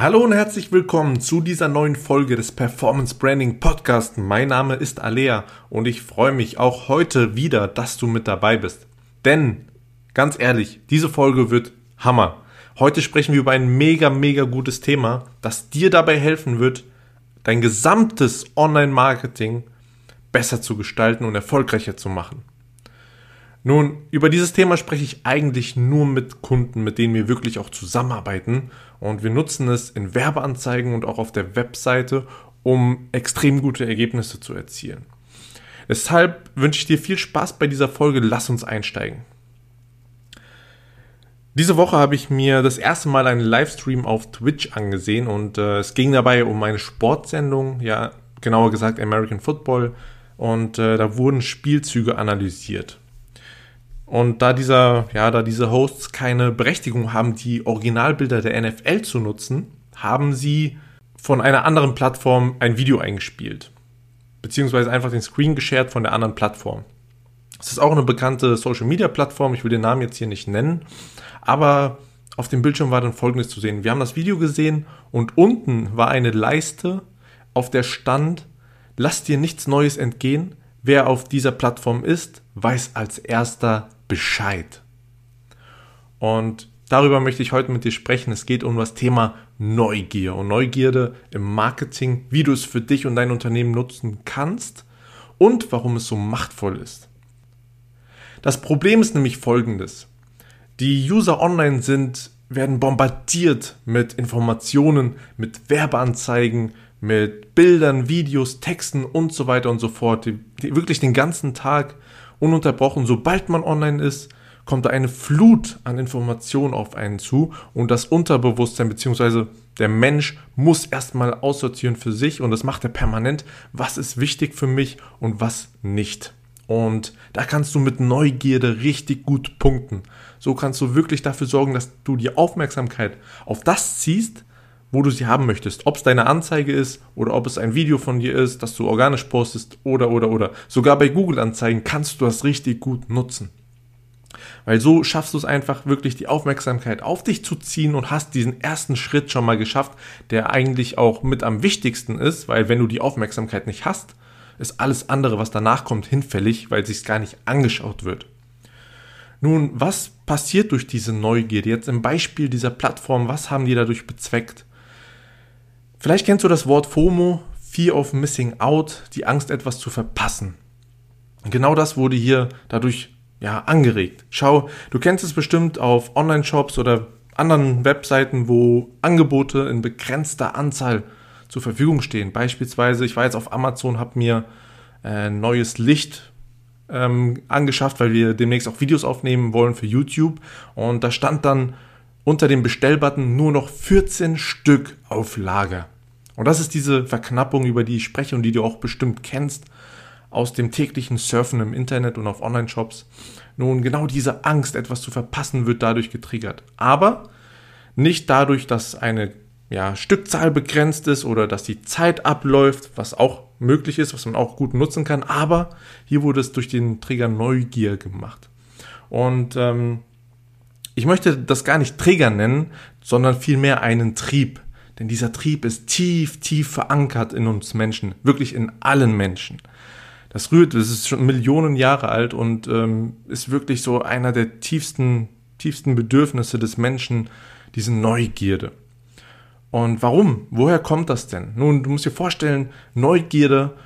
Hallo und herzlich willkommen zu dieser neuen Folge des Performance Branding Podcast. Mein Name ist Alea und ich freue mich auch heute wieder, dass du mit dabei bist. Denn, ganz ehrlich, diese Folge wird Hammer. Heute sprechen wir über ein mega, mega gutes Thema, das dir dabei helfen wird, dein gesamtes Online-Marketing besser zu gestalten und erfolgreicher zu machen. Nun, über dieses Thema spreche ich eigentlich nur mit Kunden, mit denen wir wirklich auch zusammenarbeiten. Und wir nutzen es in Werbeanzeigen und auch auf der Webseite, um extrem gute Ergebnisse zu erzielen. Deshalb wünsche ich dir viel Spaß bei dieser Folge. Lass uns einsteigen. Diese Woche habe ich mir das erste Mal einen Livestream auf Twitch angesehen und äh, es ging dabei um eine Sportsendung, ja, genauer gesagt American Football. Und äh, da wurden Spielzüge analysiert. Und da dieser, ja, da diese Hosts keine Berechtigung haben, die Originalbilder der NFL zu nutzen, haben sie von einer anderen Plattform ein Video eingespielt. Beziehungsweise einfach den Screen geshared von der anderen Plattform. Es ist auch eine bekannte Social Media Plattform, ich will den Namen jetzt hier nicht nennen, aber auf dem Bildschirm war dann folgendes zu sehen. Wir haben das Video gesehen und unten war eine Leiste, auf der stand, lass dir nichts Neues entgehen, wer auf dieser Plattform ist, weiß als erster Bescheid. Und darüber möchte ich heute mit dir sprechen. Es geht um das Thema Neugier und Neugierde im Marketing, wie du es für dich und dein Unternehmen nutzen kannst und warum es so machtvoll ist. Das Problem ist nämlich folgendes. Die User online sind, werden bombardiert mit Informationen, mit Werbeanzeigen, mit Bildern, Videos, Texten und so weiter und so fort, die, die wirklich den ganzen Tag ununterbrochen. Sobald man online ist, kommt da eine Flut an Informationen auf einen zu und das Unterbewusstsein bzw. der Mensch muss erstmal aussortieren für sich und das macht er permanent, was ist wichtig für mich und was nicht. Und da kannst du mit Neugierde richtig gut punkten. So kannst du wirklich dafür sorgen, dass du die Aufmerksamkeit auf das ziehst, wo du sie haben möchtest. Ob es deine Anzeige ist oder ob es ein Video von dir ist, das du organisch postest oder oder oder. Sogar bei Google-Anzeigen kannst du das richtig gut nutzen. Weil so schaffst du es einfach wirklich die Aufmerksamkeit auf dich zu ziehen und hast diesen ersten Schritt schon mal geschafft, der eigentlich auch mit am wichtigsten ist, weil wenn du die Aufmerksamkeit nicht hast, ist alles andere, was danach kommt, hinfällig, weil sich gar nicht angeschaut wird. Nun, was passiert durch diese Neugierde? Jetzt im Beispiel dieser Plattform, was haben die dadurch bezweckt? Vielleicht kennst du das Wort FOMO, Fear of Missing Out, die Angst, etwas zu verpassen. Genau das wurde hier dadurch ja angeregt. Schau, du kennst es bestimmt auf Online-Shops oder anderen Webseiten, wo Angebote in begrenzter Anzahl zur Verfügung stehen. Beispielsweise, ich war jetzt auf Amazon, habe mir ein äh, neues Licht ähm, angeschafft, weil wir demnächst auch Videos aufnehmen wollen für YouTube. Und da stand dann unter dem Bestellbutton nur noch 14 Stück auf Lager. Und das ist diese Verknappung, über die ich spreche und die du auch bestimmt kennst aus dem täglichen Surfen im Internet und auf Online-Shops. Nun, genau diese Angst, etwas zu verpassen, wird dadurch getriggert. Aber nicht dadurch, dass eine ja, Stückzahl begrenzt ist oder dass die Zeit abläuft, was auch möglich ist, was man auch gut nutzen kann. Aber hier wurde es durch den Trigger Neugier gemacht. Und ähm, ich möchte das gar nicht Träger nennen, sondern vielmehr einen Trieb. Denn dieser Trieb ist tief, tief verankert in uns Menschen, wirklich in allen Menschen. Das rührt, das ist schon Millionen Jahre alt und ähm, ist wirklich so einer der tiefsten, tiefsten Bedürfnisse des Menschen, diese Neugierde. Und warum? Woher kommt das denn? Nun, du musst dir vorstellen, Neugierde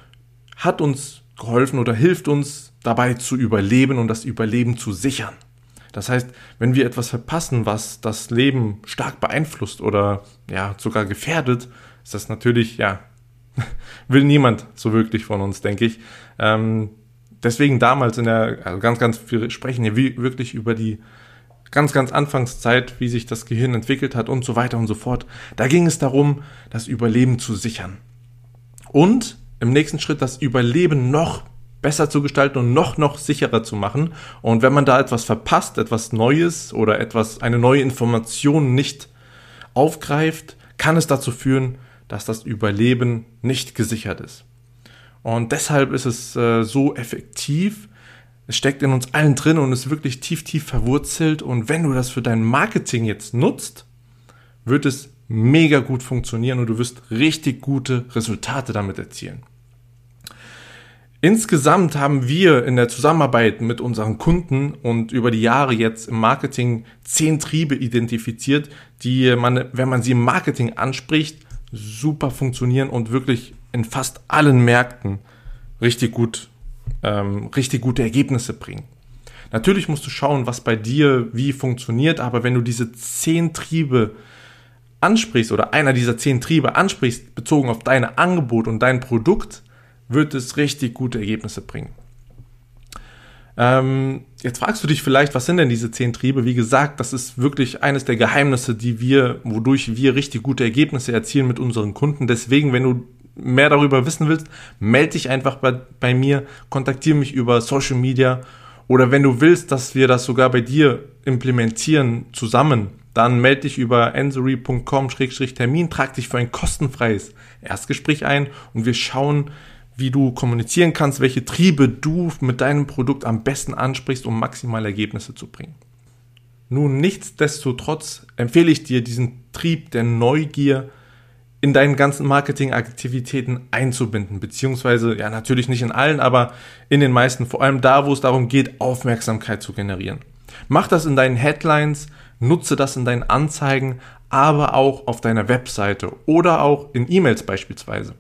hat uns geholfen oder hilft uns dabei zu überleben und das Überleben zu sichern. Das heißt, wenn wir etwas verpassen, was das Leben stark beeinflusst oder ja sogar gefährdet, ist das natürlich, ja, will niemand so wirklich von uns, denke ich. Ähm, deswegen damals in der, also ganz, ganz viel sprechen hier wirklich über die ganz, ganz Anfangszeit, wie sich das Gehirn entwickelt hat und so weiter und so fort. Da ging es darum, das Überleben zu sichern. Und im nächsten Schritt das Überleben noch besser zu gestalten und noch, noch sicherer zu machen. Und wenn man da etwas verpasst, etwas Neues oder etwas, eine neue Information nicht aufgreift, kann es dazu führen, dass das Überleben nicht gesichert ist. Und deshalb ist es äh, so effektiv. Es steckt in uns allen drin und ist wirklich tief, tief verwurzelt. Und wenn du das für dein Marketing jetzt nutzt, wird es mega gut funktionieren und du wirst richtig gute Resultate damit erzielen. Insgesamt haben wir in der Zusammenarbeit mit unseren Kunden und über die Jahre jetzt im Marketing zehn Triebe identifiziert, die man, wenn man sie im Marketing anspricht, super funktionieren und wirklich in fast allen Märkten richtig gut, ähm, richtig gute Ergebnisse bringen. Natürlich musst du schauen, was bei dir wie funktioniert, aber wenn du diese zehn Triebe ansprichst oder einer dieser zehn Triebe ansprichst, bezogen auf dein Angebot und dein Produkt, wird es richtig gute Ergebnisse bringen. Ähm, jetzt fragst du dich vielleicht, was sind denn diese zehn Triebe? Wie gesagt, das ist wirklich eines der Geheimnisse, die wir, wodurch wir richtig gute Ergebnisse erzielen mit unseren Kunden. Deswegen, wenn du mehr darüber wissen willst, melde dich einfach bei, bei mir, kontaktiere mich über Social Media oder wenn du willst, dass wir das sogar bei dir implementieren zusammen, dann melde dich über ensory.com-termin, trag dich für ein kostenfreies Erstgespräch ein und wir schauen, wie du kommunizieren kannst, welche Triebe du mit deinem Produkt am besten ansprichst, um maximale Ergebnisse zu bringen. Nun, nichtsdestotrotz empfehle ich dir, diesen Trieb der Neugier in deinen ganzen Marketingaktivitäten einzubinden, beziehungsweise, ja, natürlich nicht in allen, aber in den meisten, vor allem da, wo es darum geht, Aufmerksamkeit zu generieren. Mach das in deinen Headlines, nutze das in deinen Anzeigen, aber auch auf deiner Webseite oder auch in E-Mails beispielsweise.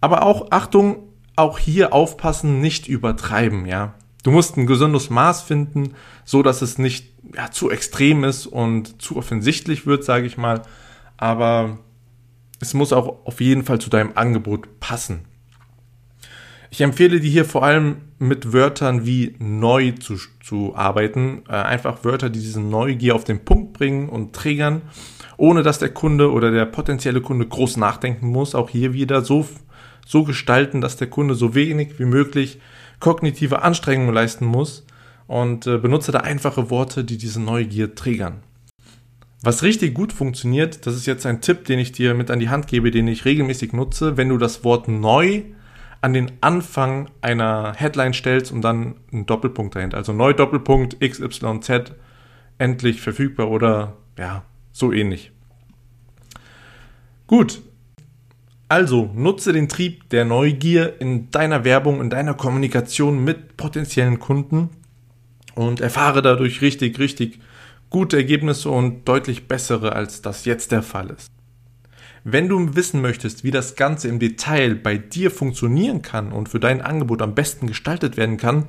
Aber auch, Achtung, auch hier aufpassen, nicht übertreiben, ja. Du musst ein gesundes Maß finden, so dass es nicht ja, zu extrem ist und zu offensichtlich wird, sage ich mal. Aber es muss auch auf jeden Fall zu deinem Angebot passen. Ich empfehle dir hier vor allem mit Wörtern wie neu zu, zu arbeiten. Äh, einfach Wörter, die diese Neugier auf den Punkt bringen und triggern, ohne dass der Kunde oder der potenzielle Kunde groß nachdenken muss. Auch hier wieder so so gestalten, dass der Kunde so wenig wie möglich kognitive Anstrengungen leisten muss und äh, benutze da einfache Worte, die diese Neugier triggern. Was richtig gut funktioniert, das ist jetzt ein Tipp, den ich dir mit an die Hand gebe, den ich regelmäßig nutze, wenn du das Wort neu an den Anfang einer Headline stellst und dann einen Doppelpunkt dahinter. Also neu Doppelpunkt XYZ endlich verfügbar oder ja, so ähnlich. Gut, also nutze den Trieb der Neugier in deiner Werbung, in deiner Kommunikation mit potenziellen Kunden und erfahre dadurch richtig, richtig gute Ergebnisse und deutlich bessere, als das jetzt der Fall ist. Wenn du wissen möchtest, wie das Ganze im Detail bei dir funktionieren kann und für dein Angebot am besten gestaltet werden kann,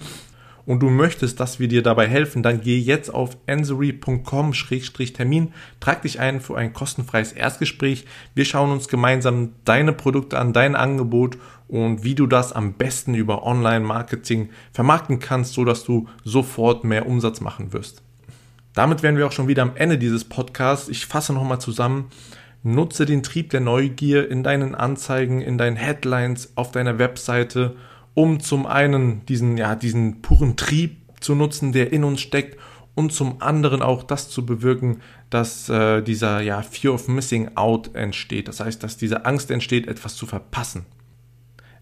und du möchtest, dass wir dir dabei helfen, dann geh jetzt auf ansory.com-termin, trag dich ein für ein kostenfreies Erstgespräch. Wir schauen uns gemeinsam deine Produkte an, dein Angebot und wie du das am besten über Online-Marketing vermarkten kannst, so dass du sofort mehr Umsatz machen wirst. Damit wären wir auch schon wieder am Ende dieses Podcasts. Ich fasse nochmal zusammen. Nutze den Trieb der Neugier in deinen Anzeigen, in deinen Headlines, auf deiner Webseite um zum einen diesen, ja, diesen puren Trieb zu nutzen, der in uns steckt und zum anderen auch das zu bewirken, dass äh, dieser ja, Fear of Missing Out entsteht. Das heißt, dass diese Angst entsteht, etwas zu verpassen.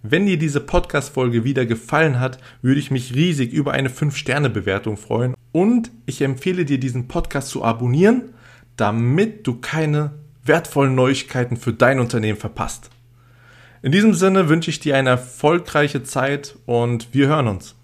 Wenn dir diese Podcast-Folge wieder gefallen hat, würde ich mich riesig über eine 5-Sterne-Bewertung freuen. Und ich empfehle dir, diesen Podcast zu abonnieren, damit du keine wertvollen Neuigkeiten für dein Unternehmen verpasst. In diesem Sinne wünsche ich dir eine erfolgreiche Zeit und wir hören uns.